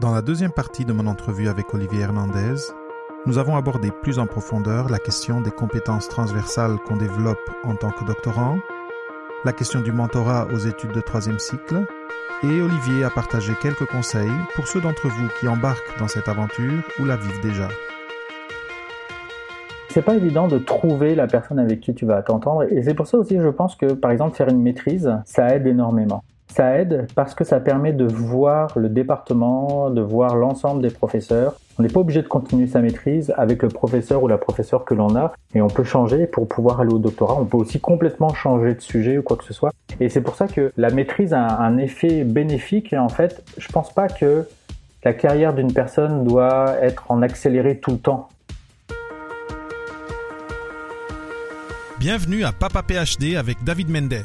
Dans la deuxième partie de mon entrevue avec Olivier Hernandez, nous avons abordé plus en profondeur la question des compétences transversales qu'on développe en tant que doctorant, la question du mentorat aux études de troisième cycle, et Olivier a partagé quelques conseils pour ceux d'entre vous qui embarquent dans cette aventure ou la vivent déjà. C'est pas évident de trouver la personne avec qui tu vas t'entendre et c'est pour ça aussi je pense que par exemple faire une maîtrise, ça aide énormément. Ça aide parce que ça permet de voir le département, de voir l'ensemble des professeurs. On n'est pas obligé de continuer sa maîtrise avec le professeur ou la professeure que l'on a et on peut changer pour pouvoir aller au doctorat. On peut aussi complètement changer de sujet ou quoi que ce soit. Et c'est pour ça que la maîtrise a un effet bénéfique et en fait, je pense pas que la carrière d'une personne doit être en accéléré tout le temps. Bienvenue à Papa PhD avec David Mendes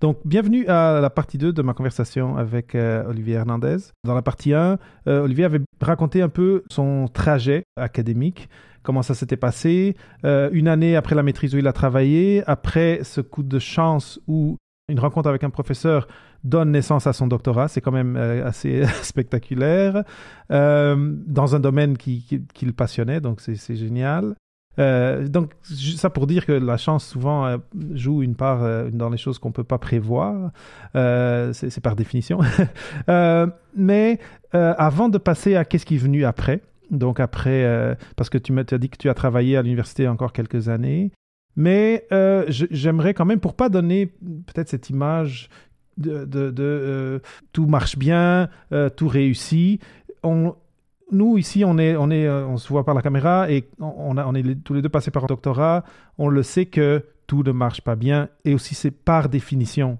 Donc, bienvenue à la partie 2 de ma conversation avec euh, Olivier Hernandez. Dans la partie 1, euh, Olivier avait raconté un peu son trajet académique, comment ça s'était passé, euh, une année après la maîtrise où il a travaillé, après ce coup de chance où une rencontre avec un professeur donne naissance à son doctorat, c'est quand même assez spectaculaire, dans un domaine qui, qui le passionnait, donc c'est génial. Euh, donc, ça pour dire que la chance souvent euh, joue une part euh, dans les choses qu'on peut pas prévoir. c'est par définition. mais avant de passer à qu'est-ce qui est venu après, donc après, parce que tu m'as dit que tu as travaillé à l'université encore quelques années, mais j'aimerais quand même, pour pas donner peut-être cette image de, de, de tout marche bien, tout réussit, on, nous, ici, euh, on se voit par la caméra et on, a, est tous les deux passés par un doctorat. On le sait que tout ne marche pas bien et aussi c'est par définition.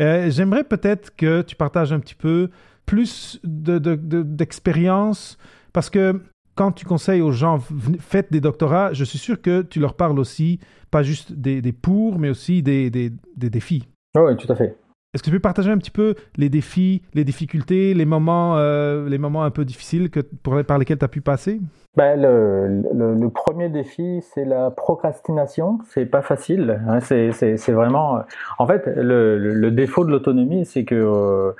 Euh, j'aimerais peut-être que tu partages un petit peu plus d'expérience de, parce que quand tu conseilles aux gens, faites des doctorats, je suis sûr que tu leur parles aussi, pas juste des, des pour, mais aussi des, défis. oui, tout à fait. Est-ce que tu peux partager un petit peu les défis, les difficultés, les moments, euh, les moments un peu difficiles que, par lesquels tu as pu passer? Ben, le, premier défi, c'est la procrastination. C'est pas facile. Hein. c'est vraiment. En fait, le, défaut de l'autonomie, c'est que euh,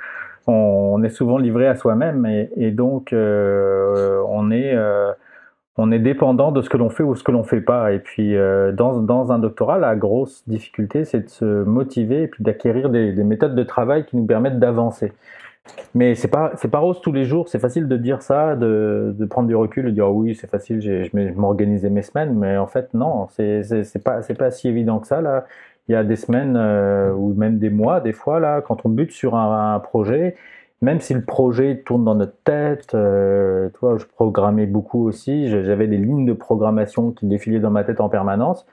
on, est souvent livré à soi-même et, et, donc euh, on est on est dépendant de ce que l'on fait ou ce que l'on fait pas. Et puis, euh, dans, dans, un doctorat, la grosse difficulté, c'est de se motiver et puis d'acquérir des, des, méthodes de travail qui nous permettent d'avancer. Mais c'est pas c'est pas rose tous les jours. C'est facile de dire ça, de, de prendre du recul, de dire oh oui c'est facile, je m'organisais mes semaines, mais en fait non, c'est c'est pas c'est pas si évident que ça là. Il y a des semaines euh, ou même des mois, des fois là, quand on bute sur un projet même si le projet tourne dans notre tête, euh, toi, je programmais beaucoup aussi, j'avais des lignes de programmation qui défilaient dans ma tête en permanence,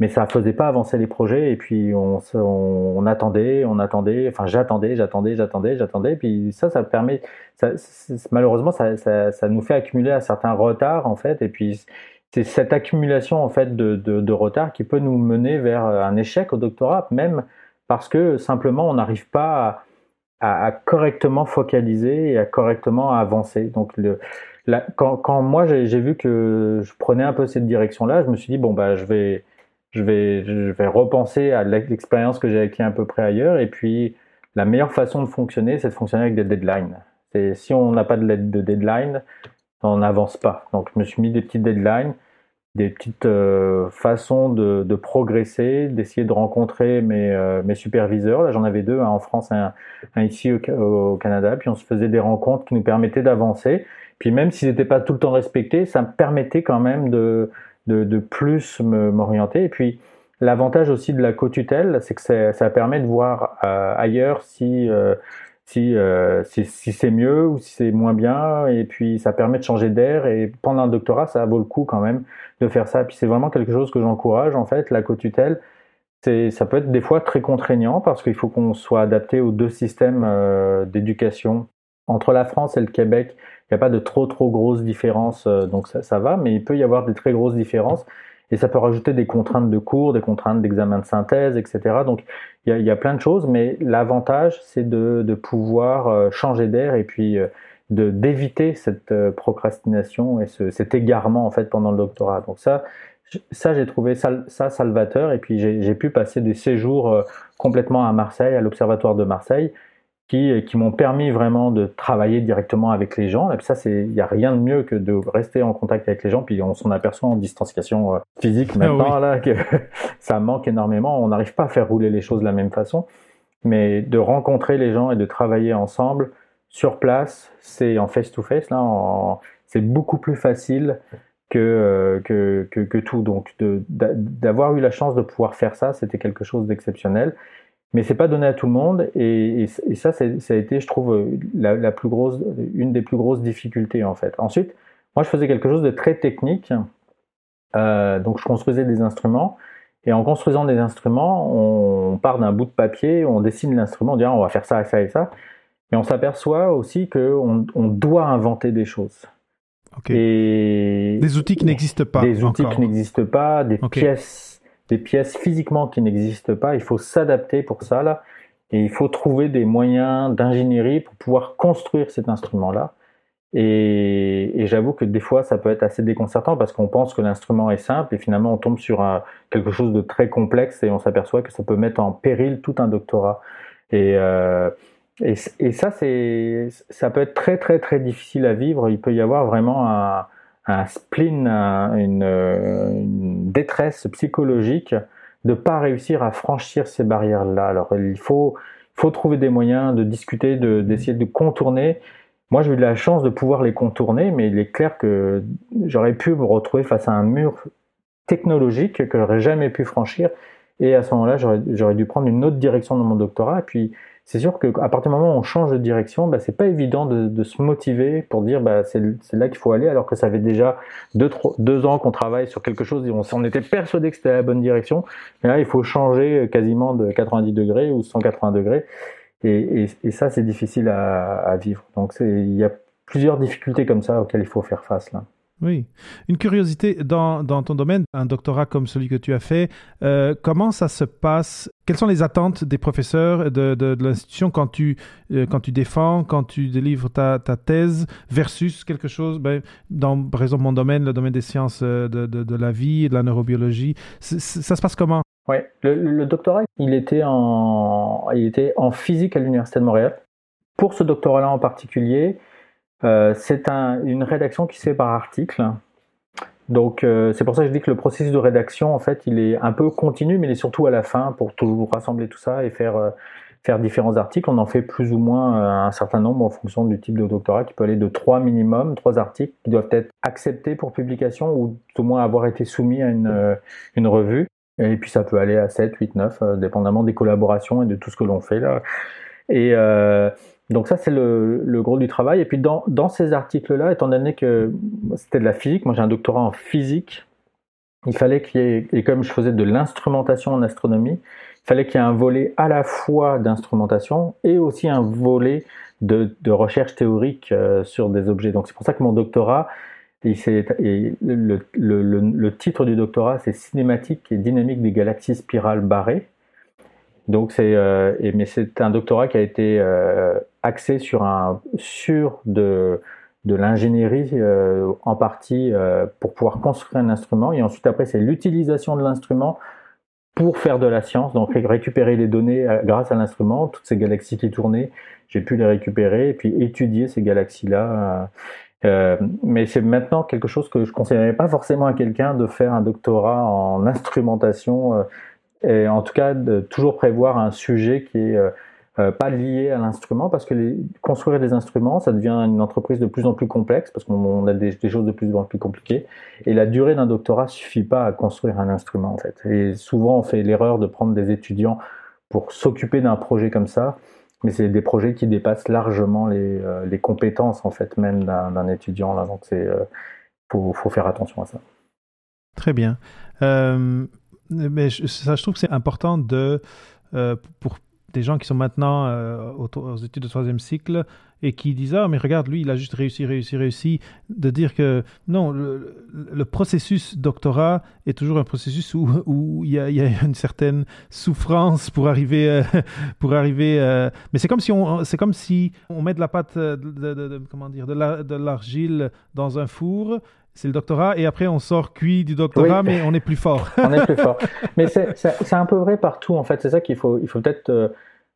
mais ça ne faisait pas avancer les projets, et puis on, attendait, on attendait, enfin j'attendais, j'attendais, j'attendais, j'attendais, puis ça, ça permet, malheureusement, ça, ça, nous fait accumuler un certain retard, en fait, et puis c'est cette accumulation, en fait, de, de retard qui peut nous mener vers un échec au doctorat, même parce que simplement on n'arrive pas à à, correctement focaliser et à correctement avancer. Donc, quand, moi j'ai vu que je prenais un peu cette direction-là, je me suis dit bon bah je vais je vais je vais repenser à l'expérience que j'ai acquis à peu près ailleurs et puis la meilleure façon de fonctionner, c'est de fonctionner avec des deadlines. Et si on n'a pas de, de deadline, on n'avance pas. Donc je me suis mis des petites deadlines des petites euh, façons de, progresser, d'essayer de rencontrer mes, euh, superviseurs. Là, j'en avais deux, un en France, un, un ici au, Canada. Puis on se faisait des rencontres qui nous permettaient d'avancer. Puis même s'ils n'étaient pas tout le temps respectés, ça me permettait quand même de, de, de plus m'orienter. Et puis l'avantage aussi de la co-tutelle, c'est que ça, ça, permet de voir euh, ailleurs si euh, si, si, c'est mieux ou si c'est moins bien. Et puis, ça permet de changer d'air. Et pendant un doctorat, ça vaut le coup quand même de faire ça. Puis, c'est vraiment quelque chose que j'encourage, en fait, la co-tutelle. Ça peut être des fois très contraignant parce qu'il faut qu'on soit adapté aux deux systèmes euh, d'éducation entre la France et le Québec, il n'y a pas de trop trop grosses différences, donc ça, ça, va, mais il peut y avoir des très grosses différences. Et ça peut rajouter des contraintes de cours, des contraintes d'examen de synthèse, etc. Donc il y a, plein de choses, mais l'avantage, c'est de, pouvoir euh, changer d'air et puis euh, de d'éviter cette euh, procrastination et ce, cet égarement en fait pendant le doctorat. Donc ça, ça j'ai trouvé ça, ça, salvateur. Et puis j'ai pu passer des séjours complètement à Marseille, à l'Observatoire de Marseille, qui, qui m'ont permis vraiment de travailler directement avec les gens. Et puis ça, il n'y a rien de mieux que de rester en contact avec les gens. Puis on s'en aperçoit en distanciation euh, physique ah maintenant là que ça manque énormément. On n'arrive pas à faire rouler les choses de la même façon, mais de rencontrer les gens et de travailler ensemble sur place, c'est en face to face là, c'est beaucoup plus facile que, euh, que, que, que, tout. Donc d'avoir eu la chance de pouvoir faire ça, c'était quelque chose d'exceptionnel mais c'est pas donné à tout le monde et, et, ça, ça a été, je trouve, la, la, plus grosse, une des plus grosses difficultés en fait. Ensuite, moi, je faisais quelque chose de très technique, euh, donc je construisais des instruments et en construisant des instruments, on part d'un bout de papier, on dessine l'instrument, on dit ah, on va faire ça, ça et ça, mais on s'aperçoit aussi qu'on on doit inventer des choses. Et des outils qui n'existent pas. Des outils qui n'existent pas, des pièces des pièces physiquement qui n'existent pas. Il faut s'adapter pour ça là, et il faut trouver des moyens d'ingénierie pour pouvoir construire cet instrument-là. Et, et j'avoue que des fois, ça peut être assez déconcertant parce qu'on pense que l'instrument est simple et finalement on tombe sur quelque chose de très complexe et on s'aperçoit que ça peut mettre en péril tout un doctorat. Et, euh, et, ça, ça peut être très très très difficile à vivre. Il peut y avoir vraiment un, un spleen, une, détresse psychologique de pas réussir à franchir ces barrières-là. Alors il faut, faut trouver des moyens de discuter, d'essayer de, contourner. Moi, j'ai eu de la chance de pouvoir les contourner, mais il est clair que j'aurais pu me retrouver face à un mur technologique que j'aurais jamais pu franchir. Et à ce moment-là, j'aurais dû prendre une autre direction dans mon doctorat. Puis, c'est sûr qu'à partir du moment où on change de direction, bah, c'est pas évident de, de, se motiver pour dire bah, c'est là qu'il faut aller, alors que ça fait déjà deux, trois, deux ans qu'on travaille sur quelque chose et on, on était persuadé que c'était la bonne direction. Mais là, il faut changer quasiment de 90 degrés ou 180 degrés. Et, et, et ça, c'est difficile à, à vivre. Donc, il y a plusieurs difficultés comme ça auxquelles il faut faire face là. Oui. Une curiosité dans, ton domaine, un doctorat comme celui que tu as fait, euh, comment ça se passe? Quelles sont les attentes des professeurs de, de, l'institution quand tu, euh, quand tu défends, quand tu délivres ta, thèse versus quelque chose, ben, dans par exemple mon domaine, le domaine des sciences euh, de, la vie de la neurobiologie, ça se passe comment? Oui, le, le, doctorat, il était, en, il était en physique à l'Université de Montréal. Pour ce doctorat-là en particulier, euh, c'est un, une rédaction qui se fait par article. Donc euh, c'est pour ça que je dis que le processus de rédaction, en fait, il est un peu continu, mais il est surtout à la fin pour toujours rassembler tout ça et faire, euh, faire différents articles. On en fait plus ou moins un certain nombre en fonction du type de doctorat, qui peut aller de trois minimum, trois articles qui doivent être acceptés pour publication ou au moins avoir été soumis à une, revue. Et puis ça peut aller à 7, 8, 9, dépendamment des collaborations et de tout ce que l'on fait là. Donc ça, c'est le, gros du travail. Et puis dans, ces articles-là, étant donné que c'était de la physique, moi j'ai un doctorat en physique, il fallait qu'il y ait, et comme je faisais de l'instrumentation en astronomie, il fallait qu'il y ait un volet à la fois d'instrumentation et aussi un volet de, recherche théorique euh, sur des objets. Donc c'est pour ça que mon doctorat, et le, titre du doctorat, c'est Cinématique et dynamique des galaxies spirales barrées. Donc c'est, euh, mais c'est un doctorat qui a été euh, axé sur un sur de de l'ingénierie euh, en partie euh, pour pouvoir construire un instrument et ensuite après c'est l'utilisation de l'instrument pour faire de la science, donc récupérer les données euh, grâce à l'instrument, toutes ces galaxies qui tournaient, j'ai pu les récupérer et puis étudier ces galaxies-là. Mais c'est maintenant quelque chose que je ne conseillerais pas forcément à quelqu'un de faire un doctorat en instrumentation et en tout cas de toujours prévoir un sujet qui est euh, pas lié à l'instrument parce que construire des instruments ça devient une entreprise de plus en plus complexe parce qu'on a des, choses de plus en plus compliquées. Et la durée d'un doctorat suffit pas à construire un instrument en fait. Et souvent on fait l'erreur de prendre des étudiants pour s'occuper d'un projet comme ça mais c'est des projets qui dépassent largement les, euh, les compétences en fait même d'un étudiant là. Donc c'est euh, faut, faut faire attention à ça. Très bien. Mais ça, je trouve que c'est important de, pour des gens qui sont maintenant euh, aux, études de troisième cycle et qui disent Ah, mais regarde, lui, il a juste réussi, réussi, réussi. De dire que non, le, processus doctorat est toujours un processus où, où il, y a, une certaine souffrance pour arriver. Euh, pour arriver euh, mais c'est comme, si on, c'est comme si on met de la pâte, de, comment dire, de l'argile dans un four c'est le doctorat, et après on sort cuit du doctorat, mais on est plus fort. on est plus fort. Mais c'est un peu vrai partout, en fait. C'est ça qu'il faut, il faut peut-être euh,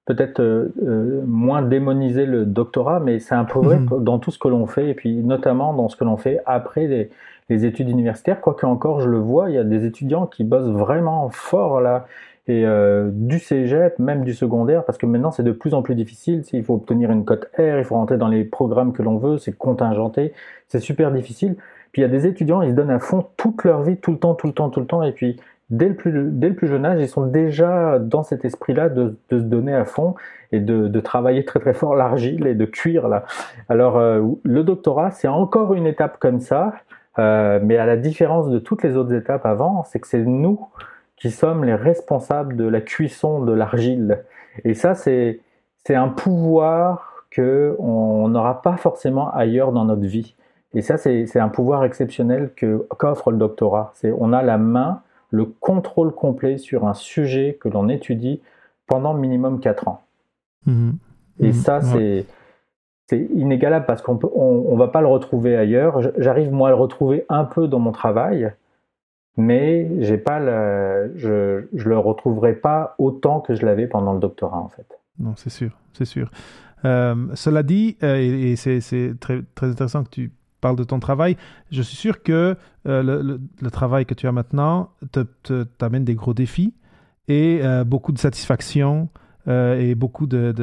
peut-être euh, euh, moins démoniser le doctorat, mais c'est un peu vrai mhm. dans tout ce que l'on fait, et puis notamment dans ce que l'on fait après les, les études universitaires. Quoique encore, je le vois, il y a des étudiants qui bossent vraiment fort là et du cégep, même du secondaire, parce que maintenant c'est de plus en plus difficile. Il faut obtenir une cote R, il faut rentrer dans les programmes que l'on veut, c'est contingenté, c'est super difficile. Puis il y a des étudiants, ils se donnent à fond toute leur vie, tout le temps, tout le temps, tout le temps, et puis dès le plus, dès le plus jeune âge, ils sont déjà dans cet esprit-là de, de, se donner à fond et de, de travailler très très fort l'argile et de cuire là. Alors euh, le doctorat, c'est encore une étape comme ça, euh, mais à la différence de toutes les autres étapes avant, c'est que c'est nous qui sommes les responsables de la cuisson de l'argile. Et ça, c'est un pouvoir que on n'aura pas forcément ailleurs dans notre vie. Et ça, c'est un pouvoir exceptionnel qu'offre le doctorat. On a la main, le contrôle complet sur un sujet que l'on étudie pendant minimum 4 ans. Mhm. Et mhm. ça, c'est inégalable parce qu'on ne on, va pas le retrouver ailleurs. J'arrive moi à le retrouver un peu dans mon travail, mais j'ai pas je ne le retrouverai pas autant que je l'avais pendant le doctorat en fait. Non, c'est sûr, c'est sûr. Euh, cela dit, euh, et, c'est très, très intéressant que tu parle de ton travail, je suis sûr que euh, le, travail que tu as maintenant t'amène des gros défis et euh, beaucoup de satisfaction euh, et beaucoup de,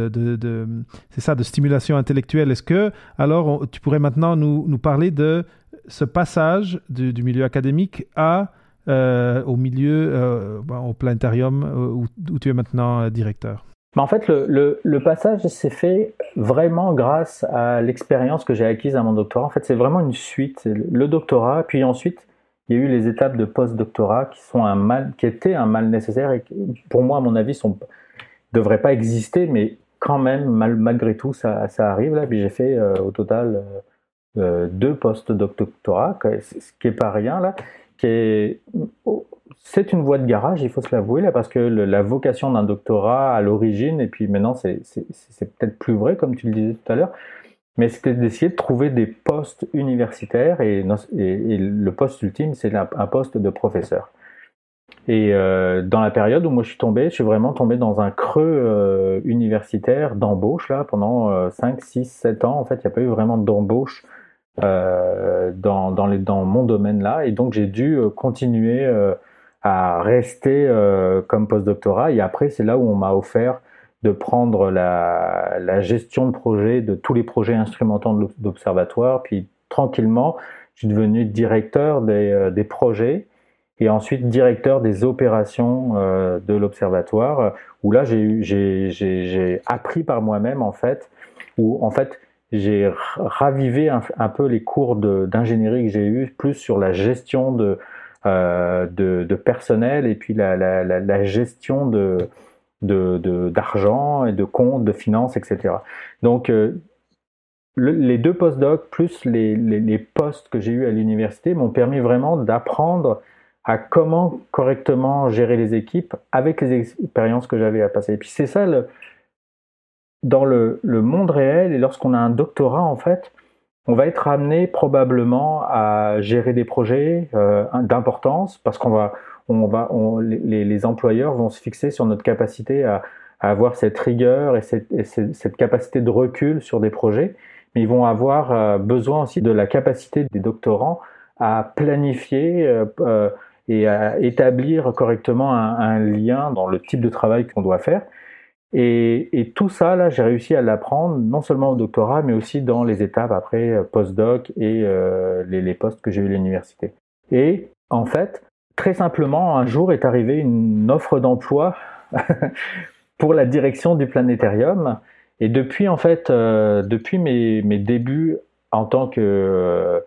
c'est ça, de stimulation intellectuelle. Est-ce que, alors, tu pourrais maintenant nous, parler de ce passage du, milieu académique à, au milieu, au planétarium où, tu es maintenant directeur? En fait, le, passage s'est fait vraiment grâce à l'expérience que j'ai acquise à mon doctorat. En fait, c'est vraiment une suite. Le doctorat, puis ensuite, il y a eu les étapes de post-doctorat qui sont un mal, qui étaient un mal nécessaire et qui, pour moi, à mon avis, ne devraient pas exister, mais quand même, malgré tout, ça, arrive là. Puis j'ai fait euh, au total euh, euh, deux post-doctorats, ce qui est pas rien là, c'est une voie de garage, il faut se l'avouer, là, parce que la vocation d'un doctorat à l'origine, et puis maintenant c'est peut-être plus vrai, comme tu le disais tout à l'heure, mais c'était d'essayer de trouver des postes universitaires, et, le poste ultime, c'est un poste de professeur. Et euh, dans la période où moi je suis tombé, je suis vraiment tombé dans un creux euh, universitaire d'embauche, là, pendant 5, 6, 7 ans, en fait, il n'y a pas eu vraiment d'embauche euh, dans, dans, dans, mon domaine là et donc j'ai dû continuer à rester euh, comme postdoctorat. Et après, c'est là où on m'a offert de prendre la, la, gestion de projet, de tous les projets instrumentants de l'observatoire. Puis tranquillement, je suis devenu directeur des, euh, des projets et ensuite directeur des opérations euh, de l'observatoire, où là j'ai appris par moi-même en fait, où en fait j'ai ravivé un, un, peu les cours d'ingénierie que j'ai eu plus sur la gestion de, de, de, personnel et puis la, la, la, gestion de d'argent et de comptes, de finances, etc. Donc, euh, les deux postdocs plus les, les, postes que j'ai eus à l'université m'ont permis vraiment d'apprendre à comment correctement gérer les équipes avec les expériences que j'avais à passer. Et puis c'est ça, dans le, le, monde réel, et lorsqu'on a un doctorat, en fait, on va être amené probablement à gérer des projets euh, d'importance parce qu'on va, on va, les, employeurs vont se fixer sur notre capacité à, avoir cette rigueur et cette, capacité de recul sur des projets, mais ils vont avoir euh, besoin aussi de la capacité des doctorants à planifier euh, et à établir correctement un lien dans le type de travail qu'on doit faire. Et, tout ça, là, j'ai réussi à l'apprendre non seulement au doctorat, mais aussi dans les étapes après euh, postdoc et euh, les, postes que j'ai eu à l'université. Et en fait, très simplement, un jour est arrivée une offre d'emploi pour la direction du planétarium. Et depuis, en fait, euh, depuis mes, débuts en tant que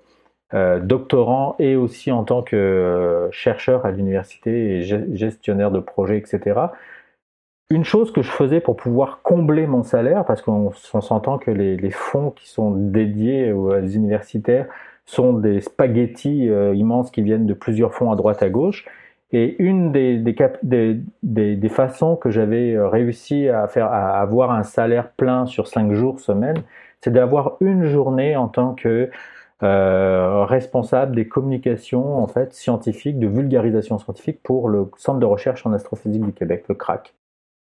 doctorant et aussi en tant que chercheur à l'université et gestionnaire de projets, etc., une chose que je faisais pour pouvoir combler mon salaire, parce qu'on s'entend que les, fonds qui sont dédiés aux universitaires sont des spaghettis euh, immenses qui viennent de plusieurs fonds à droite à gauche. Et une des façons que j'avais euh, réussi à faire, à avoir un salaire plein sur cinq jours semaine, c'est d'avoir une journée en tant que euh, responsable des communications en fait scientifiques, de vulgarisation scientifique pour le Centre de recherche en astrophysique du Québec, le CRAC.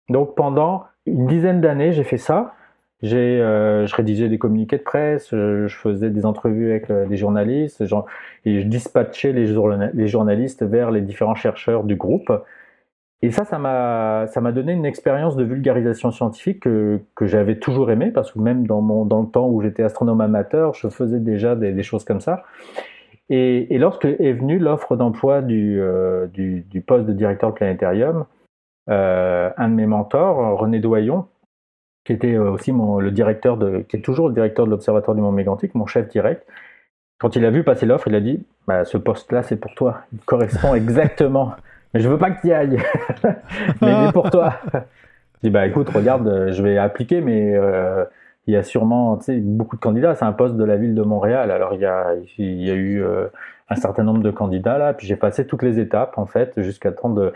Donc pendant une dizaine d'années, j'ai fait ça. J'ai, euh, je rédigeais des communiqués de presse, je, faisais des entrevues avec euh, journalistes, et je dispatchais les, journalistes vers les différents chercheurs du groupe. Et ça, ça m'a, ça m'a donné une expérience de vulgarisation scientifique que, que j'avais toujours aimé, parce que même dans, mon, dans le temps où j'étais astronome amateur, je faisais déjà des, des choses comme ça. Et, et lorsque est venue l'offre d'emploi du, euh, du, du, poste de directeur de planétarium, euh, un de mes mentors, René Doyon, qui était euh, aussi mon, le directeur de, qui est toujours le directeur de l'Observatoire du Mont Mégantic, mon chef direct. Quand il a vu passer l'offre, il a dit bah, Ce poste-là, c'est pour toi. Il correspond exactement. Mais je veux pas que tu y ailles. mais il est pour toi. Je dis Bah écoute, regarde, je vais appliquer, mais euh, il y a sûrement beaucoup de candidats. C'est un poste de la ville de Montréal. Alors il y a, il y a eu euh, un certain nombre de candidats là. Puis j'ai passé toutes les étapes, en fait, jusqu'à temps de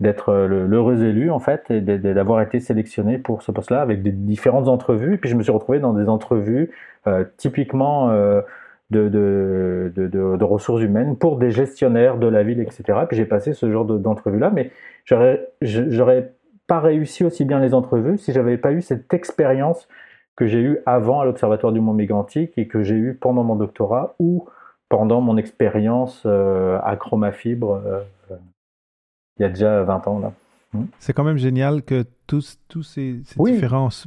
d'être euh, l'heureux élu en fait et d'avoir été sélectionné pour ce poste-là avec des différentes entrevues. Et puis je me suis retrouvé dans des entrevues euh, typiquement euh, de, de, de, de, ressources humaines pour des gestionnaires de la ville, etc. Et puis j'ai passé ce genre d'entrevues-là, mais j'aurais pas réussi aussi bien les entrevues si j'avais pas eu cette expérience que j'ai eue avant à l'Observatoire du Mont Mégantic et que j'ai eue pendant mon doctorat ou pendant mon expérience à Chromafibre il y a déjà 20 ans. là. Hmm. C'est quand même génial que tous, tous ces, différences,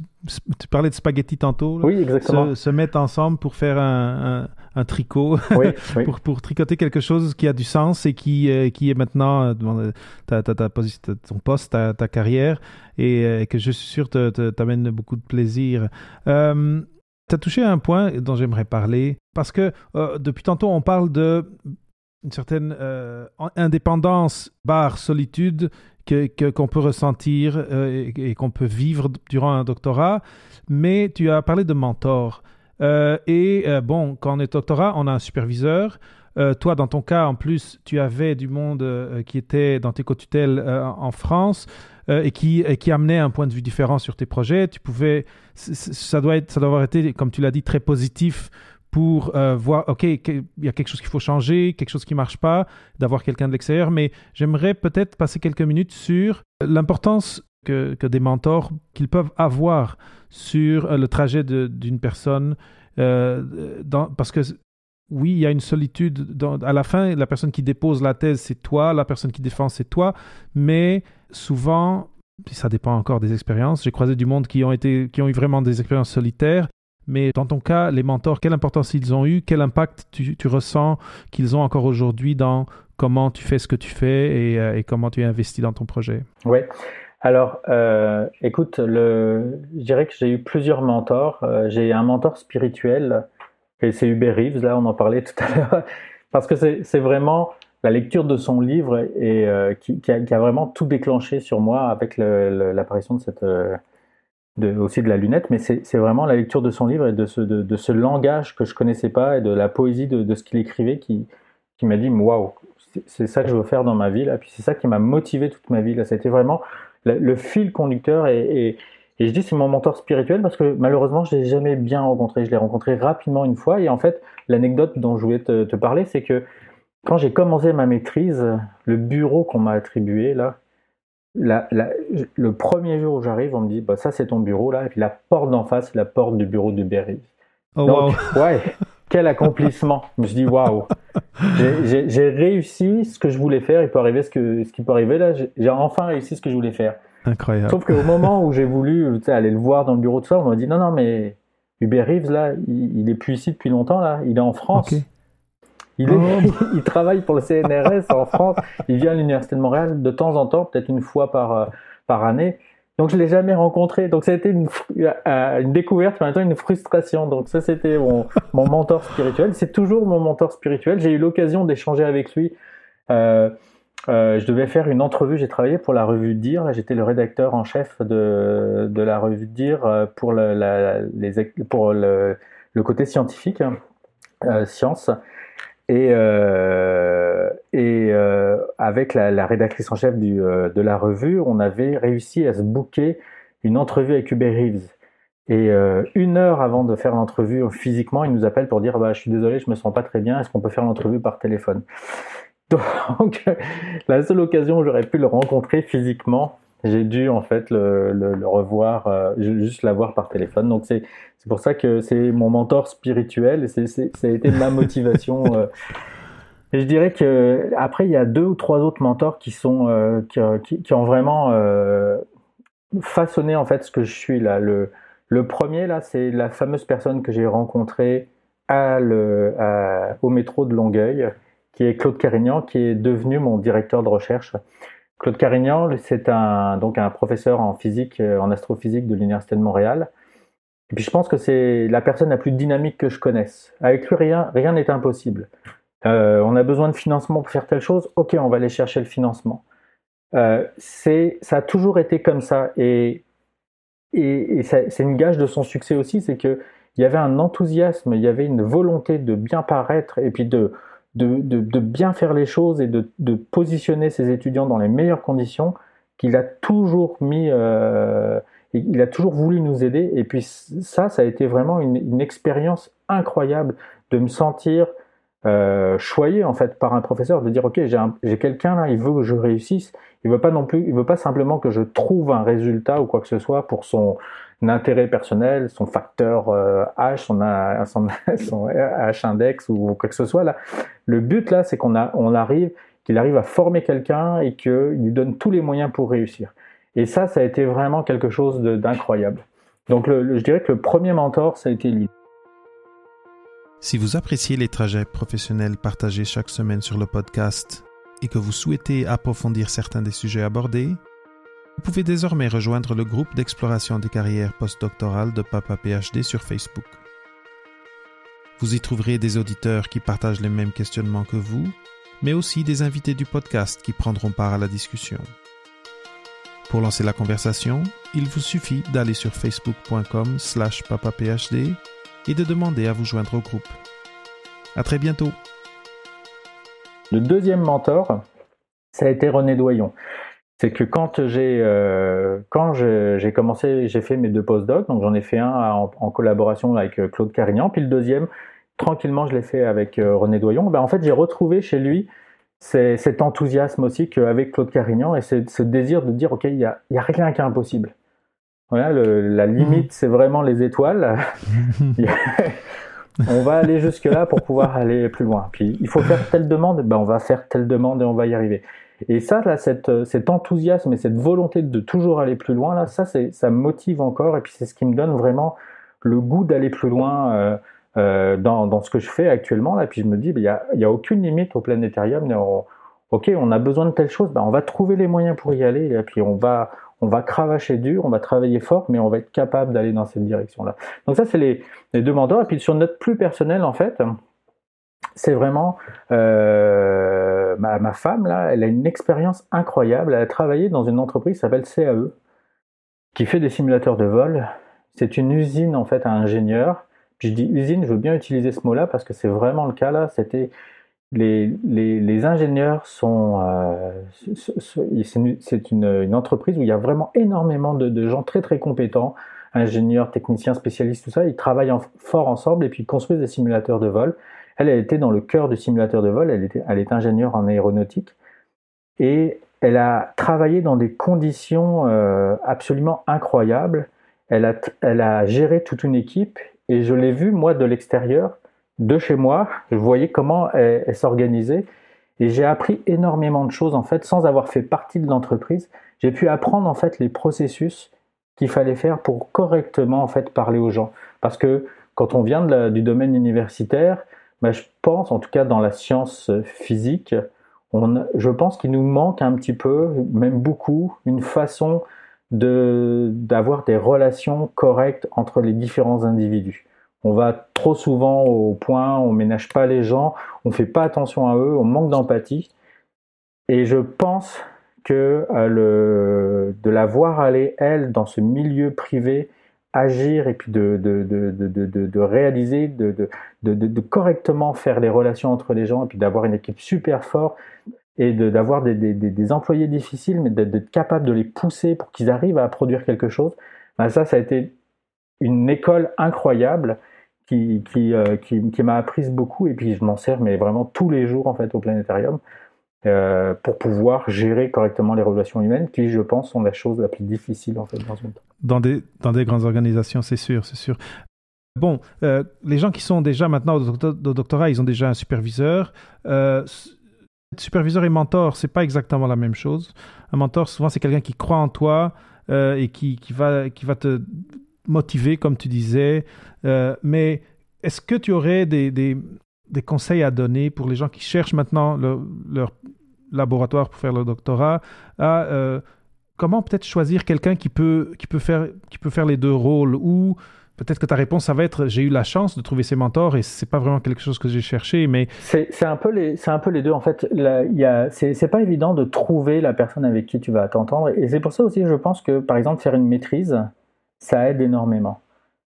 tu parlais de spaghetti tantôt, oui, exactement. Se, mettent ensemble pour faire un, un, tricot, oui, pour, pour, tricoter quelque chose qui a du sens et qui, euh, qui est maintenant euh, euh, ta, ta, ta, ton poste, ta, ta carrière, et que je suis sûr t'amène beaucoup de plaisir. Tu as touché à un point dont j'aimerais parler, parce que depuis tantôt on parle de une certaine euh, indépendance, barre solitude que, qu'on peut ressentir euh, et, qu'on peut vivre durant un doctorat. Mais tu as parlé de mentor. Euh, et bon, quand on est doctorat, on a un superviseur. toi, dans ton cas, en plus, tu avais du monde qui était dans tes co-tutelles en France et qui, qui amenait un point de vue différent sur tes projets. Tu pouvais, ça doit être, ça doit avoir été, comme tu l'as dit, très positif pour euh, voir, OK, il y a quelque chose qu'il faut changer, quelque chose qui ne marche pas, d'avoir quelqu'un de l'extérieur, mais j'aimerais peut-être passer quelques minutes sur l'importance que, des mentors qu'ils peuvent avoir sur euh, le trajet d'une personne, euh, parce que oui, il y a une solitude. À la fin, la personne qui dépose la thèse, c'est toi, la personne qui défend, c'est toi, mais souvent, ça dépend encore des expériences. J'ai croisé du monde qui ont, été, qui ont eu vraiment des expériences solitaires mais dans ton cas, les mentors, quelle importance ils ont eu Quel impact tu, ressens qu'ils ont encore aujourd'hui dans comment tu fais ce que tu fais et, euh, comment tu es investi dans ton projet? Oui. Alors, euh, écoute, je dirais que j'ai eu plusieurs mentors. Euh, j'ai un mentor spirituel, et c'est Hubert Reeves, là on en parlait tout à l'heure, parce que c'est vraiment la lecture de son livre et, qui, a, vraiment tout déclenché sur moi avec l'apparition de cette aussi de la lunette, mais c'est vraiment la lecture de son livre et de ce, de, ce, langage que je connaissais pas et de la poésie de, ce qu'il écrivait qui, qui m'a dit waouh, c'est ça que je veux faire dans ma vie là. Puis c'est ça qui m'a motivé toute ma vie là. C'était vraiment le, fil conducteur et, et, je dis c'est mon mentor spirituel parce que malheureusement je l'ai jamais bien rencontré. Je l'ai rencontré rapidement une fois et en fait l'anecdote dont je voulais te, te parler c'est que quand j'ai commencé ma maîtrise, le bureau qu'on m'a attribué là, le premier jour où j'arrive, on me dit bah, ça c'est ton bureau là, et puis la porte d'en face, la porte du bureau de Berry. Oh, Donc, ouais, quel accomplissement. Je me suis dit waouh, j'ai réussi ce que je voulais faire. Il peut arriver ce, que, ce qui peut arriver là, j'ai enfin réussi ce que je voulais faire. Incroyable. Sauf qu'au moment où j'ai voulu aller le voir dans le bureau de ça, on m'a dit non, non, mais Hubert Reeves, là, il, il, est plus ici depuis longtemps, là, il est en France. Il, oh. il, travaille pour le CNRS en France. Il vient à l'Université de Montréal de temps en temps, peut-être une fois par, euh, par année. Donc je l'ai jamais rencontré. Donc ça a été une, euh, une découverte, mais en même temps une frustration. Donc ça c'était mon, mon mentor spirituel. C'est toujours mon mentor spirituel. J'ai eu l'occasion d'échanger avec lui euh, je devais faire une entrevue. J'ai travaillé pour la revue Dire. J'étais le rédacteur en chef de, de la revue Dire pour, le, la, les, pour le, le côté scientifique, euh, science. Et, euh, euh, avec la, rédactrice en chef euh, de la revue, on avait réussi à se booker une entrevue avec Hubert Reeves. Et une heure avant de faire l'entrevue physiquement, il nous appelle pour dire bah, Je suis désolé, je me sens pas très bien, est-ce qu'on peut faire l'entrevue par téléphone? Donc, la seule occasion où j'aurais pu le rencontrer physiquement, j'ai dû en fait le, le, le revoir, euh, juste l'avoir par téléphone. Donc c'est c'est pour ça que c'est mon mentor spirituel et c'est ça a été ma motivation. euh. Et je dirais que après il y a deux ou trois autres mentors qui sont euh, qui, qui, qui, ont vraiment euh, façonné en fait ce que je suis là. Le le premier là c'est la fameuse personne que j'ai rencontrée à le à, au métro de Longueuil qui est Claude Carignan qui est devenu mon directeur de recherche. Claude Carignan, c'est un, donc un professeur en physique, euh, en astrophysique de l'Université de Montréal. Et puis je pense que c'est la personne la plus dynamique que je connaisse. Avec lui, rien rien n'est impossible. Euh, on a besoin de financement pour faire telle chose, ok, on va aller chercher le financement. Euh, c'est, ça a toujours été comme ça, et, et, et c'est une gage de son succès aussi, c'est que il y avait un enthousiasme, il y avait une volonté de bien paraître, et puis de, de, de, bien faire les choses et de, de, positionner ses étudiants dans les meilleures conditions, qu'il a toujours mis, euh, il a toujours voulu nous aider. Et puis ça, ça a été vraiment une, une expérience incroyable de me sentir euh, choyé en fait par un professeur, de dire ok, j'ai quelqu'un là, il veut que je réussisse. Il veut pas non plus, il veut pas simplement que je trouve un résultat ou quoi que ce soit pour son intérêt personnel, son facteur euh, H, son, son, son H index ou quoi que ce soit là. Le but là, c'est qu'on arrive, qu'il arrive à former quelqu'un et qu'il lui donne tous les moyens pour réussir. Et ça, ça a été vraiment quelque chose d'incroyable. Donc, je dirais que le premier mentor, ça a été lui. Si vous appréciez les trajets professionnels partagés chaque semaine sur le podcast et que vous souhaitez approfondir certains des sujets abordés, vous pouvez désormais rejoindre le groupe d'exploration des carrières postdoctorales de Papa PhD sur Facebook. Vous y trouverez des auditeurs qui partagent les mêmes questionnements que vous, mais aussi des invités du podcast qui prendront part à la discussion. Pour lancer la conversation, il vous suffit d'aller sur facebook.com slash papaphd et de demander à vous joindre au groupe. À très bientôt. Le deuxième mentor, ça a été René Doyon c'est que quand j'ai euh, quand j'ai commencé, j'ai fait mes deux postdocs, donc j'en ai fait un en, en, collaboration avec euh, Claude Carignan, puis le deuxième, tranquillement, je l'ai fait avec euh, René Doyon. Ben, en fait, j'ai retrouvé chez lui cet enthousiasme aussi qu'avec Claude Carignan et ce désir de dire, OK, il n'y a, y a rien qui est impossible. Voilà, le, la limite, mmh. c'est vraiment les étoiles. on va aller jusque-là pour pouvoir aller plus loin. Puis, il faut faire telle demande, ben, on va faire telle demande et on va y arriver. Et ça, là, cette, cet enthousiasme et cette volonté de toujours aller plus loin, là, ça, ça me motive encore. Et puis, c'est ce qui me donne vraiment le goût d'aller plus loin euh, euh, dans, ce que je fais actuellement. Là. Puis, je me dis, il ben, n'y a, a aucune limite au planétarium. On, ok, on a besoin de telle chose, ben, on va trouver les moyens pour y aller. Et puis, on va, on va cravacher dur, on va travailler fort, mais on va être capable d'aller dans cette direction-là. Donc ça, c'est les, les deux mentors. Et puis, sur notre plus personnel, en fait, c'est vraiment euh, ma, ma, femme là, elle a une expérience incroyable. Elle a travaillé dans une entreprise qui s'appelle CAE, qui fait des simulateurs de vol. C'est une usine en fait à ingénieurs. Puis je dis usine, je veux bien utiliser ce mot-là parce que c'est vraiment le cas là. C'était les, ingénieurs sont euh, c'est une, entreprise où il y a vraiment énormément de, gens très très compétents, ingénieurs, techniciens, spécialistes, tout ça. Ils travaillent en, fort ensemble et puis construisent des simulateurs de vol. Elle, elle était dans le cœur du simulateur de vol, elle, était, est ingénieure en aéronautique, et elle a travaillé dans des conditions euh, absolument incroyables. Elle a, elle a géré toute une équipe, et je l'ai vu, moi, de l'extérieur, de chez moi, je voyais comment elle, s'organisait, et j'ai appris énormément de choses, en fait, sans avoir fait partie de l'entreprise. J'ai pu apprendre, en fait, les processus qu'il fallait faire pour correctement, en fait, parler aux gens. Parce que quand on vient du domaine universitaire, mais je pense, en tout cas dans la science physique, on, je pense qu'il nous manque un petit peu, même beaucoup, une façon de d'avoir des relations correctes entre les différents individus. On va trop souvent au point, on ménage pas les gens, on fait pas attention à eux, on manque d'empathie. Et je pense que le, de la voir aller, elle, dans ce milieu privé, agir et puis de, de, de, de, réaliser, de, correctement faire les relations entre les gens et puis d'avoir une équipe super forte et d'avoir des, des, des, employés difficiles, mais d'être capable de les pousser pour qu'ils arrivent à produire quelque chose, ben ça, ça a été une école incroyable qui, qui, euh, qui, qui m'a appris beaucoup et puis je m'en sers mais vraiment tous les jours en fait au planétarium euh, pour pouvoir gérer correctement les relations humaines, qui, je pense, sont la chose la plus difficile en fait dans. Dans des, dans des grandes organisations, c'est sûr, c'est sûr. Bon, euh, les gens qui sont déjà maintenant au, doctorat, ils ont déjà un superviseur. Superviseur et mentor, c'est pas exactement la même chose. Un mentor, souvent, c'est quelqu'un qui croit en toi et qui, qui, va, qui va te motiver, comme tu disais. mais est-ce que tu aurais des, des, conseils à donner pour les gens qui cherchent maintenant leur, laboratoire pour faire le doctorat à euh, comment peut-être choisir quelqu'un qui peut, qui, peut faire, qui peut faire les deux rôles ou peut-être que ta réponse ça va être j'ai eu la chance de trouver ces mentors et c'est pas vraiment quelque chose que j'ai cherché mais c'est un peu les c'est un peu les deux en fait c'est pas évident de trouver la personne avec qui tu vas t'entendre et c'est pour ça aussi je pense que par exemple faire une maîtrise ça aide énormément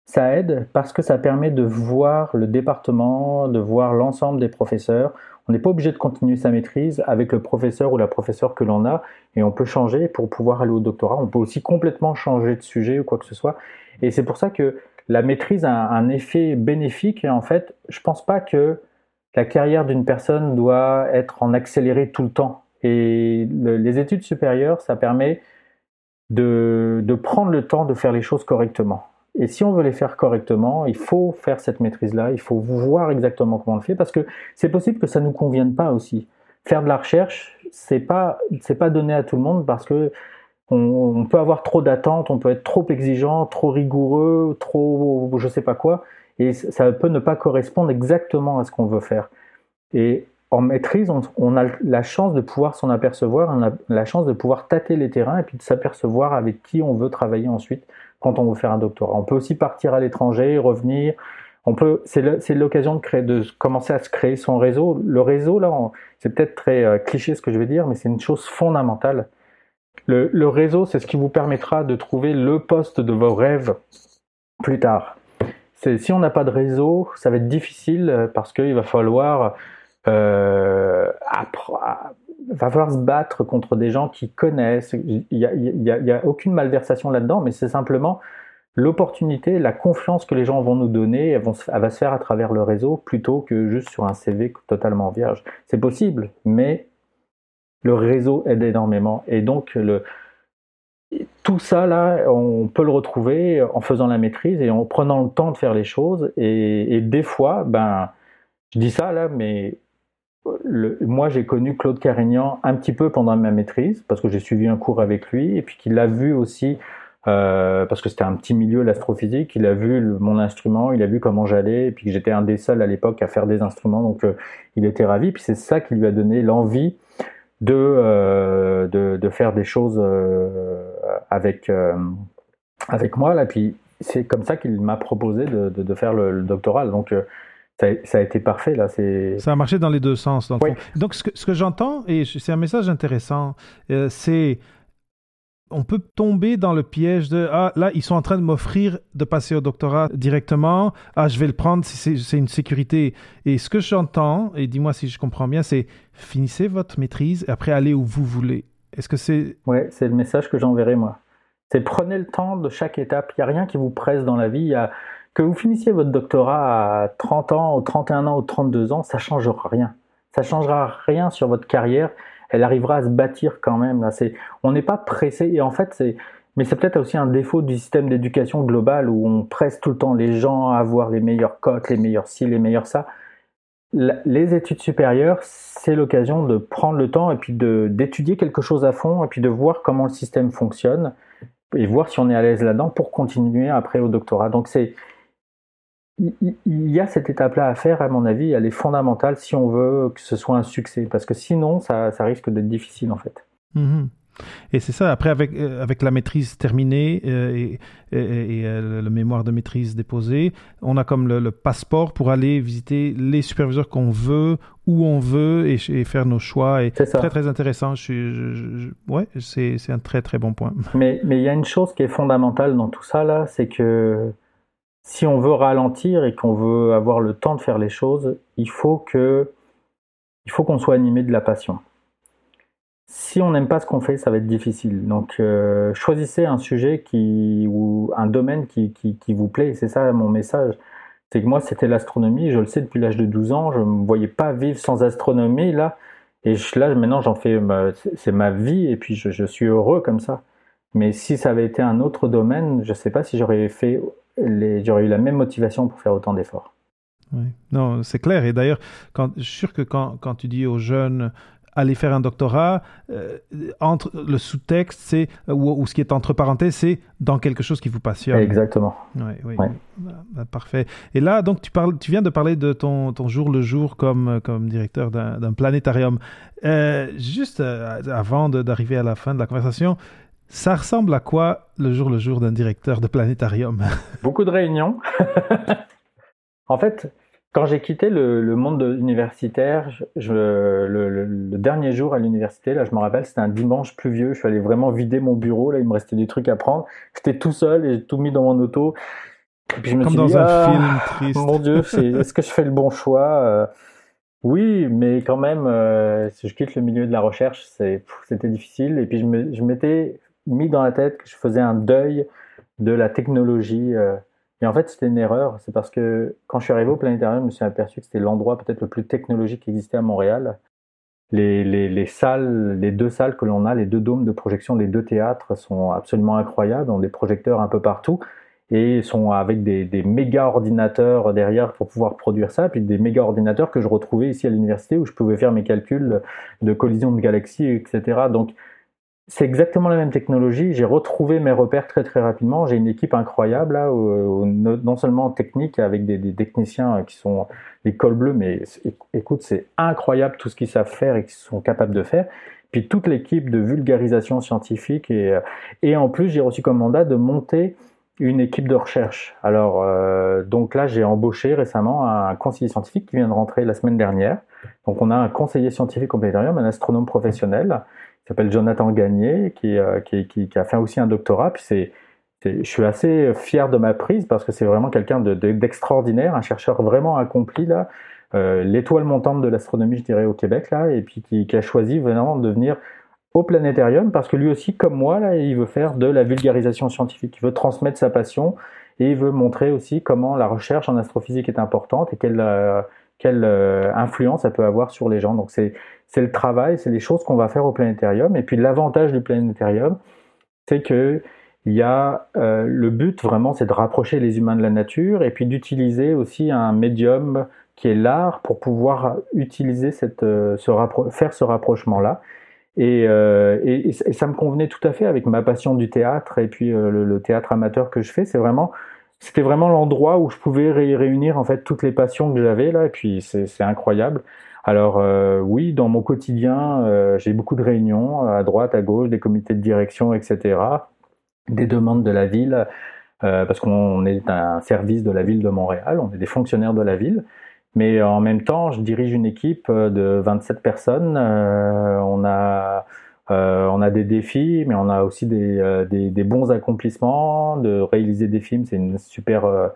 ça aide parce que ça permet de voir le département, de voir l'ensemble des professeurs. On n'est pas obligé de continuer sa maîtrise avec le professeur ou la professeure que l'on a et on peut changer pour pouvoir aller au doctorat. On peut aussi complètement changer de sujet ou quoi que ce soit. Et c'est pour ça que la maîtrise a un effet bénéfique et en fait, je pense pas que la carrière d'une personne doit être en accéléré tout le temps. Et les études supérieures, ça permet de, de prendre le temps de faire les choses correctement. Et si on veut les faire correctement, il faut faire cette maîtrise-là, il faut voir exactement comment on le fait, parce que c'est possible que ça ne nous convienne pas aussi. Faire de la recherche, c'est pas pas donné à tout le monde parce que on, peut avoir trop d'attentes, on peut être trop exigeant, trop rigoureux, trop je sais pas quoi, et ça peut ne pas correspondre exactement à ce qu'on veut faire. Et en maîtrise, on, a la chance de pouvoir s'en apercevoir, on a la chance de pouvoir tâter les terrains et puis de s'apercevoir avec qui on veut travailler ensuite quand on veut faire un doctorat. On peut aussi partir à l'étranger, revenir. On peut, c'est l'occasion de créer, de commencer à se créer son réseau. Le réseau, là, c'est peut-être très euh, cliché ce que je vais dire, mais c'est une chose fondamentale. Le, le réseau, c'est ce qui vous permettra de trouver le poste de vos rêves plus tard. Si on n'a pas de réseau, ça va être difficile euh, parce qu'il va falloir euh, va falloir se battre contre des gens qui connaissent. Il n'y a, aucune malversation là-dedans, mais c'est simplement l'opportunité, la confiance que les gens vont nous donner, elle, va se faire à travers le réseau plutôt que juste sur un CV totalement vierge. C'est possible, mais le réseau aide énormément. Et donc, tout ça, là, on peut le retrouver en faisant la maîtrise et en prenant le temps de faire les choses. Et, et des fois, ben, je dis ça là, mais moi, j'ai connu Claude Carignan un petit peu pendant ma maîtrise, parce que j'ai suivi un cours avec lui, et puis qu'il l'a vu aussi, euh, parce que c'était un petit milieu, l'astrophysique, il a vu mon instrument, il a vu comment j'allais, et puis que j'étais un des seuls à l'époque à faire des instruments, donc euh, il était ravi, puis c'est ça qui lui a donné l'envie de, euh, de, faire des choses avec, avec moi, là, puis c'est comme ça qu'il m'a proposé de, de, de, faire le, le doctoral, donc ça a, été parfait là. Ça a marché dans les deux sens. Donc ce que, ce que j'entends, et c'est un message intéressant, euh, c'est on peut tomber dans le piège de ah là ils sont en train de m'offrir de passer au doctorat directement. Ah je vais le prendre si c'est une sécurité. Et ce que j'entends et dis-moi si je comprends bien c'est finissez votre maîtrise et après allez où vous voulez. Est-ce que c'est ouais c'est le message que j'enverrai moi. C'est prenez le temps de chaque étape. Il y a rien qui vous presse dans la vie. Il y a que vous finissiez votre doctorat à 30 ans, ou 31 ans, ou 32 ans, ça changera rien. Ça changera rien sur votre carrière. Elle arrivera à se bâtir quand même. Là, c'est, on n'est pas pressé. Et en fait, c'est, mais c'est peut-être aussi un défaut du système d'éducation global où on presse tout le temps les gens à avoir les meilleures cotes, les meilleurs ci, les meilleurs ça. Les études supérieures, c'est l'occasion de prendre le temps et puis de, d'étudier quelque chose à fond et puis de voir comment le système fonctionne et voir si on est à l'aise là-dedans pour continuer après au doctorat. Donc c'est, il y a cette étape-là à faire, à mon avis, elle est fondamentale si on veut que ce soit un succès, parce que sinon, ça, risque d'être difficile en fait. Mhm. Et c'est ça, après, avec, euh, avec la maîtrise terminée euh, et, et, euh, le mémoire de maîtrise déposé, on a comme le, passeport pour aller visiter les superviseurs qu'on veut, où on veut et, faire nos choix. Et c'est très, très intéressant. Je, ouais, c'est, c'est un très, très bon point. Mais il y a une chose qui est fondamentale dans tout ça, là, c'est que si on veut ralentir et qu'on veut avoir le temps de faire les choses, il faut que faut qu'on soit animé de la passion si on n'aime pas ce qu'on fait, ça va être difficile. Donc, euh, choisissez un sujet qui, ou un domaine qui, qui, vous plaît. C'est ça mon message. C'est que moi, c'était l'astronomie. Je le sais depuis l'âge de 12 ans. Je ne me voyais pas vivre sans astronomie. Là, et là, maintenant, j'en fais. C'est ma vie. Et puis, je, suis heureux comme ça. Mais si ça avait été un autre domaine, je ne sais pas si j'aurais fait. J'aurais eu la même motivation pour faire autant d'efforts. Oui. Non, c'est clair. Et d'ailleurs, je suis sûr que quand, quand tu dis aux jeunes, aller faire un doctorat, euh, entre le sous-texte, c'est ou, ce qui est entre parenthèses, c'est dans quelque chose qui vous passionne. Exactement. Oui, oui. Ah, parfait. Et là, donc, tu, parles, tu viens de parler de ton, ton jour le jour comme, comme directeur d'un planétarium. Euh, juste euh, avant d'arriver à la fin de la conversation, ça ressemble à quoi le jour le jour d'un directeur de planétarium? Beaucoup de réunions. en fait, quand j'ai quitté le, monde universitaire, je, le, dernier jour à l'université, là, je me rappelle, c'était un dimanche pluvieux. Je suis allé vraiment vider mon bureau. Là, il me restait des trucs à prendre. J'étais tout seul et j'ai tout mis dans mon auto. Et puis je me Comme suis dans dit, un ah, film triste. Mon Dieu, est-ce que je fais le bon choix euh, Oui, mais quand même, euh, si je quitte le milieu de la recherche, c'était difficile. Et puis je m'étais mis dans la tête que je faisais un deuil de la technologie. Euh, et en fait, c'était une erreur. C'est parce que quand je suis arrivé au planétarium, je me suis aperçu que c'était l'endroit peut-être le plus technologique qui existait à Montréal. Les, les, les salles, les deux salles que l'on a, les deux dômes de projection, les deux théâtres sont absolument incroyables, ont des projecteurs un peu partout et sont avec des, des méga ordinateurs derrière pour pouvoir produire ça, puis des méga ordinateurs que je retrouvais ici à l'université où je pouvais faire mes calculs de collision de galaxies, etc. Donc c'est exactement la même technologie. J'ai retrouvé mes repères très très rapidement. J'ai une équipe incroyable là, non seulement technique avec des, techniciens qui sont les cols bleus, mais écoute, c'est incroyable tout ce qu'ils savent faire et qu'ils sont capables de faire. Puis toute l'équipe de vulgarisation scientifique et, et en plus j'ai reçu comme mandat de monter une équipe de recherche. Alors euh, donc là j'ai embauché récemment un conseiller scientifique qui vient de rentrer la semaine dernière. Donc on a un conseiller scientifique au un astronome professionnel qui s'appelle Jonathan Gagné, euh, qui, qui, a fait aussi un doctorat. Puis c'est, je suis assez fier de ma prise parce que c'est vraiment quelqu'un de, d'extraordinaire, un chercheur vraiment accompli là, euh, l'étoile montante de l'astronomie, je dirais, au Québec là, et puis qui, qui, a choisi vraiment de venir au planétarium parce que lui aussi, comme moi là, il veut faire de la vulgarisation scientifique, il veut transmettre sa passion et il veut montrer aussi comment la recherche en astrophysique est importante et quelle euh, quelle influence ça peut avoir sur les gens. Donc c'est le travail, c'est les choses qu'on va faire au planétarium. Et puis l'avantage du planétarium, c'est que il y a euh, le but vraiment, c'est de rapprocher les humains de la nature et puis d'utiliser aussi un médium qui est l'art pour pouvoir utiliser cette, euh, ce faire ce rapprochement-là. Euh, et, et, ça me convenait tout à fait avec ma passion du théâtre et puis le, le, théâtre amateur que je fais. C'est vraiment, c'était vraiment l'endroit où je pouvais réunir en fait toutes les passions que j'avais là. Et puis c'est incroyable. Alors euh, oui, dans mon quotidien, euh, j'ai beaucoup de réunions à droite, à gauche, des comités de direction, etc., des demandes de la ville, euh, parce qu'on est un service de la ville de Montréal, on est des fonctionnaires de la ville. Mais en même temps, je dirige une équipe de 27 personnes. on a on a des défis, mais on a aussi des, des, des bons accomplissements. De réaliser des films, c'est une super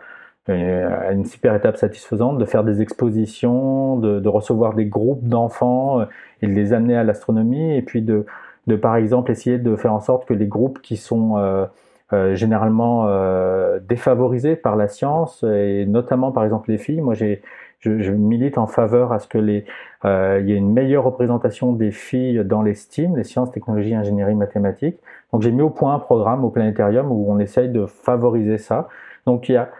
euh, une super étape satisfaisante. De faire des expositions, de, de recevoir des groupes d'enfants euh, et de les amener à l'astronomie, et puis de, de, par exemple essayer de faire en sorte que les groupes qui sont euh, euh généralement euh, défavorisés par la science, et notamment par exemple les filles, moi j'ai je, je, milite en faveur à ce que les, euh, il y ait une meilleure représentation des filles dans les STEAM, les sciences, technologies, ingénierie, mathématiques. Donc j'ai mis au point un programme au planétarium où on essaye de favoriser ça. Donc il y a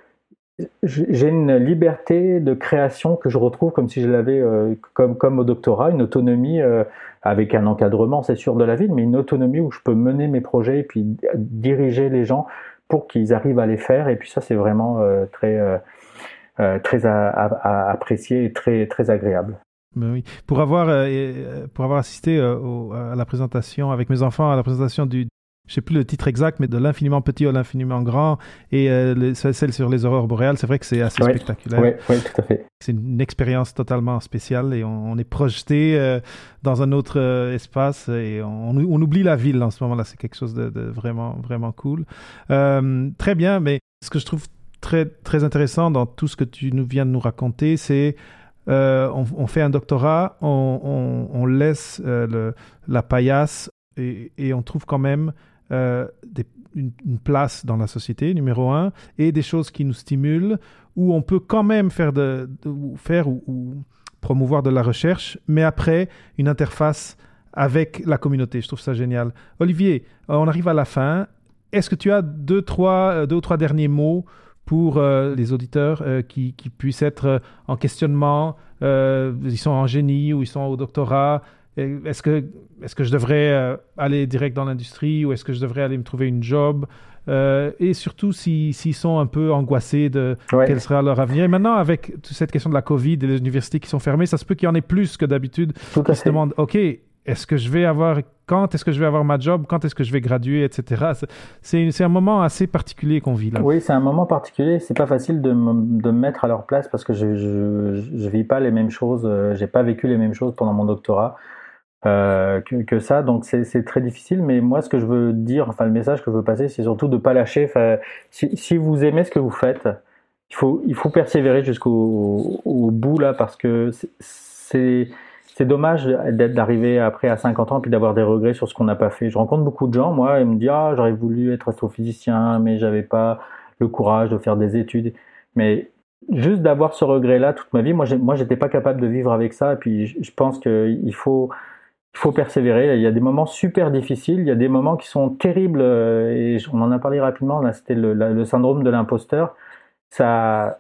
j'ai une liberté de création que je retrouve comme si je l'avais euh, comme, comme au doctorat, une autonomie euh, avec un encadrement, c'est sûr, de la ville, mais une autonomie où je peux mener mes projets et puis diriger les gens pour qu'ils arrivent à les faire. Et puis ça, c'est vraiment euh, très, très à, à, apprécié et très, très agréable. Ben oui. Pour avoir, pour avoir assisté à la présentation avec mes enfants, à la présentation du, je sais plus le titre exact, mais de l'infiniment petit à l'infiniment grand, et euh, celle sur les aurores boréales, c'est vrai que c'est assez spectaculaire. Oui, oui, tout à fait. C'est une expérience totalement spéciale et on, est projeté euh, dans un autre euh, espace et on, on, oublie la ville en ce moment-là. C'est quelque chose de, vraiment, vraiment cool. très bien, mais ce que je trouve très, très intéressant dans tout ce que tu nous viens de nous raconter, c'est on, on, fait un doctorat, on, on laisse le, la paillasse et, et, on trouve quand même euh, une, place dans la société, numéro un, et des choses qui nous stimulent, où on peut quand même faire, de, faire ou, promouvoir de la recherche, mais après, une interface avec la communauté. Je trouve ça génial. Olivier, euh, on arrive à la fin. Est-ce que tu as deux, trois, euh, deux ou trois derniers mots pour les auditeurs qui, qui, puissent être en questionnement, ils sont en génie ou ils sont au doctorat, est-ce que, est que je devrais euh, aller direct dans l'industrie ou est-ce que je devrais aller me trouver une job? Euh, et surtout s'ils sont un peu angoissés de quel sera leur avenir. Et maintenant, avec toute cette question de la Covid et les universités qui sont fermées, ça se peut qu'il y en ait plus que d'habitude qui se demandent, OK, est-ce que je vais avoir, quand est-ce que je vais avoir ma job, quand est-ce que je vais graduer, etc. C'est un moment assez particulier qu'on vit là. Oui, c'est un moment particulier. C'est pas facile de me, de mettre à leur place parce que je, je, vis pas les mêmes choses. Euh, j'ai pas vécu les mêmes choses pendant mon doctorat. Euh, que, ça. Donc c'est très difficile. Mais moi, ce que je veux dire, enfin le message que je veux passer, c'est surtout de pas lâcher. Si, si, vous aimez ce que vous faites, il faut il faut persévérer jusqu'au au bout là, parce que c'est c'est dommage d'arriver après à 50 ans puis d'avoir des regrets sur ce qu'on n'a pas fait. Je rencontre beaucoup de gens, moi, et me disent ah j'aurais voulu être astrophysicien, mais j'avais pas le courage de faire des études. Mais juste d'avoir ce regret-là toute ma vie, moi, moi, j'étais pas capable de vivre avec ça. Et puis, je pense qu'il faut, il faut persévérer. Il y a des moments super difficiles, il y a des moments qui sont terribles, euh, et on en a parlé rapidement, là c'était le, le, syndrome de l'imposteur. Ça,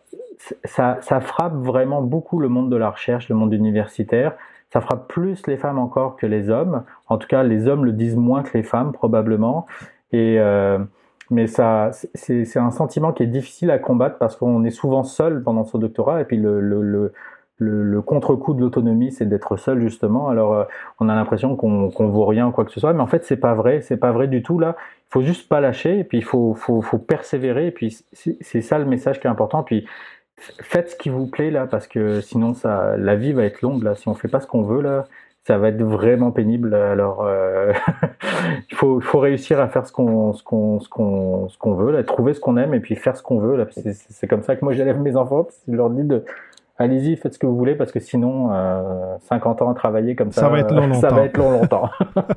ça, ça frappe vraiment beaucoup le monde de la recherche, le monde universitaire. Ça frappe plus les femmes encore que les hommes. En tout cas, les hommes le disent moins que les femmes, probablement. Et, euh, mais ça, c'est un sentiment qui est difficile à combattre parce qu'on est souvent seul pendant son doctorat. Et puis le, le, le, contre-coup de l'autonomie, c'est d'être seul justement. Alors, euh, on a l'impression qu'on qu'on vaut rien ou quoi que ce soit, mais en fait, c'est pas vrai. C'est pas vrai du tout là. Il faut juste pas lâcher, et puis il faut, faut, faut persévérer. Et puis c'est ça le message qui est important. Puis faites ce qui vous plaît là, parce que sinon, ça, la vie va être longue là. Si on fait pas ce qu'on veut là, ça va être vraiment pénible. Alors, euh, il faut, faut réussir à faire ce qu'on ce qu'on ce qu'on ce qu'on veut, là, trouver ce qu'on aime et puis faire ce qu'on veut. Là, c'est comme ça que moi j'élève mes enfants. Je leur dis de allez-y, faites ce que vous voulez parce que sinon, 50 euh, ans à travailler comme ça, ça va être long longtemps. Ça va être long longtemps.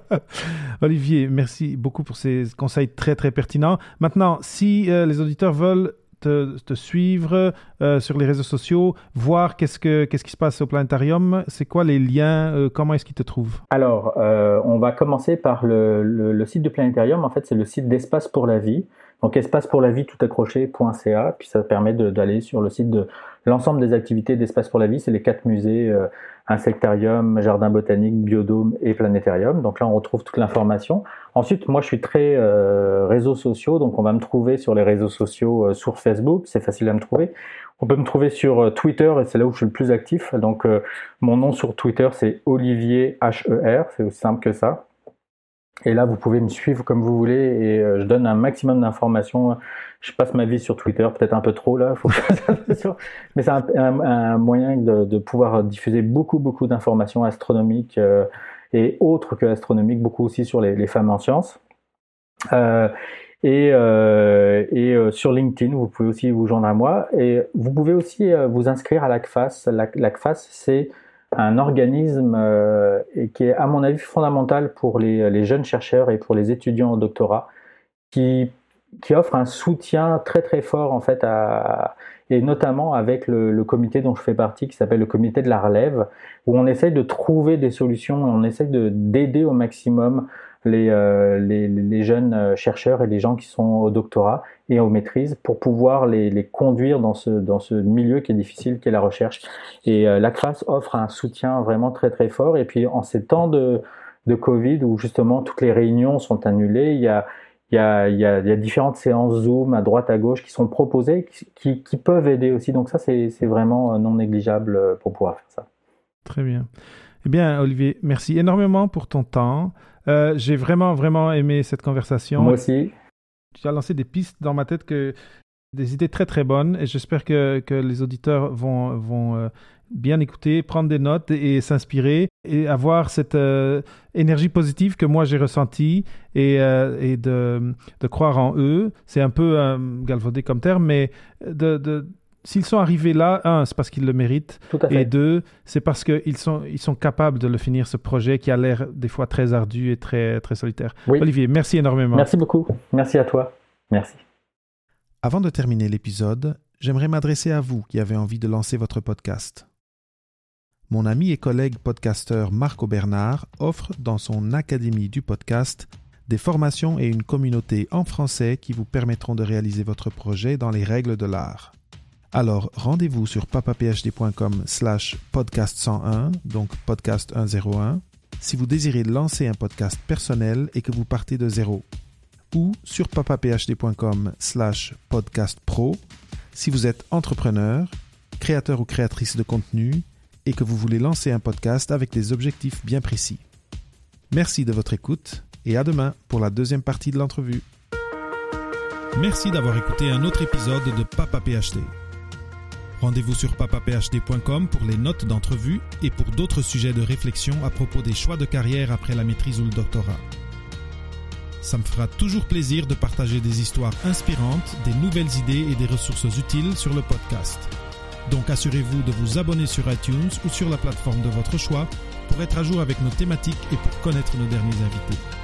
Olivier, merci beaucoup pour ces conseils très très pertinents. Maintenant, si euh, les auditeurs veulent te, suivre euh, sur les réseaux sociaux, voir qu'est-ce, que, qu'est-ce qui se passe au planétarium, c'est quoi les liens, comment est-ce qu'ils te trouvent? Alors, on va commencer par le, le, le, site du planétarium. En fait, c'est le site d'Espace pour la vie. Donc, espace pour la vie tout accroché.ca. Puis ça permet d'aller sur le site de l'ensemble des activités d'Espace pour la vie, c'est les quatre musées, euh, insectarium, jardin botanique, biodôme et planétarium. Donc là, on retrouve toute l'information. Ensuite, moi, je suis très euh, réseaux sociaux, donc on va me trouver sur les réseaux sociaux, euh, sur Facebook, c'est facile à me trouver. On peut me trouver sur Twitter, et c'est là où je suis le plus actif. Donc, mon nom sur Twitter, c'est Olivier HER, c'est aussi simple que ça. Et là, vous pouvez me suivre comme vous voulez et je donne un maximum d'informations je passe ma vie sur Twitter, peut-être un peu trop là, faut mais c'est un, moyen de, pouvoir diffuser beaucoup beaucoup d'informations astronomiques euh, et autres que astronomiques, beaucoup aussi sur les, femmes en sciences. Euh, et, euh, et sur LinkedIn, vous pouvez aussi vous joindre à moi. Et vous pouvez aussi vous inscrire à l'ACFAS. L'ACFAS, c'est un organisme qui est, à mon avis, fondamental pour les, jeunes chercheurs et pour les étudiants en doctorat, qui qui offre un soutien très très fort en fait à, et notamment avec le, le, comité dont je fais partie qui s'appelle le comité de la relève où on essaye de trouver des solutions on essaye de d'aider au maximum les, euh, les, les, jeunes euh, chercheurs et les gens qui sont au doctorat et aux maîtrises pour pouvoir les, les conduire dans ce, dans ce milieu qui est difficile, qui est la recherche. Et euh, la classe offre un soutien vraiment très très fort. Et puis en ces temps de, de Covid où justement toutes les réunions sont annulées, il y a, il y, a, il, y a, différentes séances Zoom à droite, à gauche qui sont proposées, qui, qui peuvent aider aussi. Donc ça, c'est vraiment non négligeable pour pouvoir faire ça. Très bien. Eh bien, Olivier, merci énormément pour ton temps. Euh, j'ai vraiment, vraiment aimé cette conversation. Moi aussi. Tu as lancé des pistes dans ma tête que des idées très très bonnes et j'espère que, que les auditeurs vont, vont euh, bien écouter, prendre des notes et, s'inspirer et avoir cette euh, énergie positive que moi j'ai ressentie et, et de, de, croire en eux. C'est un peu galvaudé comme terme, mais de, de s'ils sont arrivés là, un, c'est parce qu'ils le méritent. Et deux, c'est parce qu'ils sont, ils sont capables de le finir, ce projet qui a l'air des fois très ardu et très, très solitaire. Olivier, merci énormément. Merci beaucoup. Merci à toi. Merci. Avant de terminer l'épisode, j'aimerais m'adresser à vous qui avez envie de lancer votre podcast. Mon ami et collègue podcasteur Marco Bernard offre dans son Académie du podcast des formations et une communauté en français qui vous permettront de réaliser votre projet dans les règles de l'art. Alors rendez-vous sur papaphd.com slash podcast 101, donc podcast 101, si vous désirez lancer un podcast personnel et que vous partez de zéro. Ou sur papaphd.com slash podcast pro, si vous êtes entrepreneur, créateur ou créatrice de contenu et que vous voulez lancer un podcast avec des objectifs bien précis. Merci de votre écoute et à demain pour la deuxième partie de l'entrevue. Merci d'avoir écouté un autre épisode de Papa PhD. Rendez-vous sur papaphd.com pour les notes d'entrevue et pour d'autres sujets de réflexion à propos des choix de carrière après la maîtrise ou le doctorat. Ça me fera toujours plaisir de partager des histoires inspirantes, des nouvelles idées et des ressources utiles sur le podcast. Donc assurez-vous de vous abonner sur iTunes ou sur la plateforme de votre choix pour être à jour avec nos thématiques et pour connaître nos derniers invités.